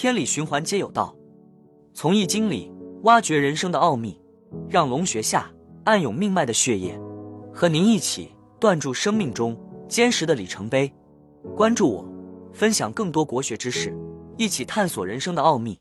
天理循环皆有道。从易经里挖掘人生的奥秘让龙穴下暗涌命脉的血液和您一起断住生命中坚实的里程碑。关注我分享更多国学知识一起探索人生的奥秘。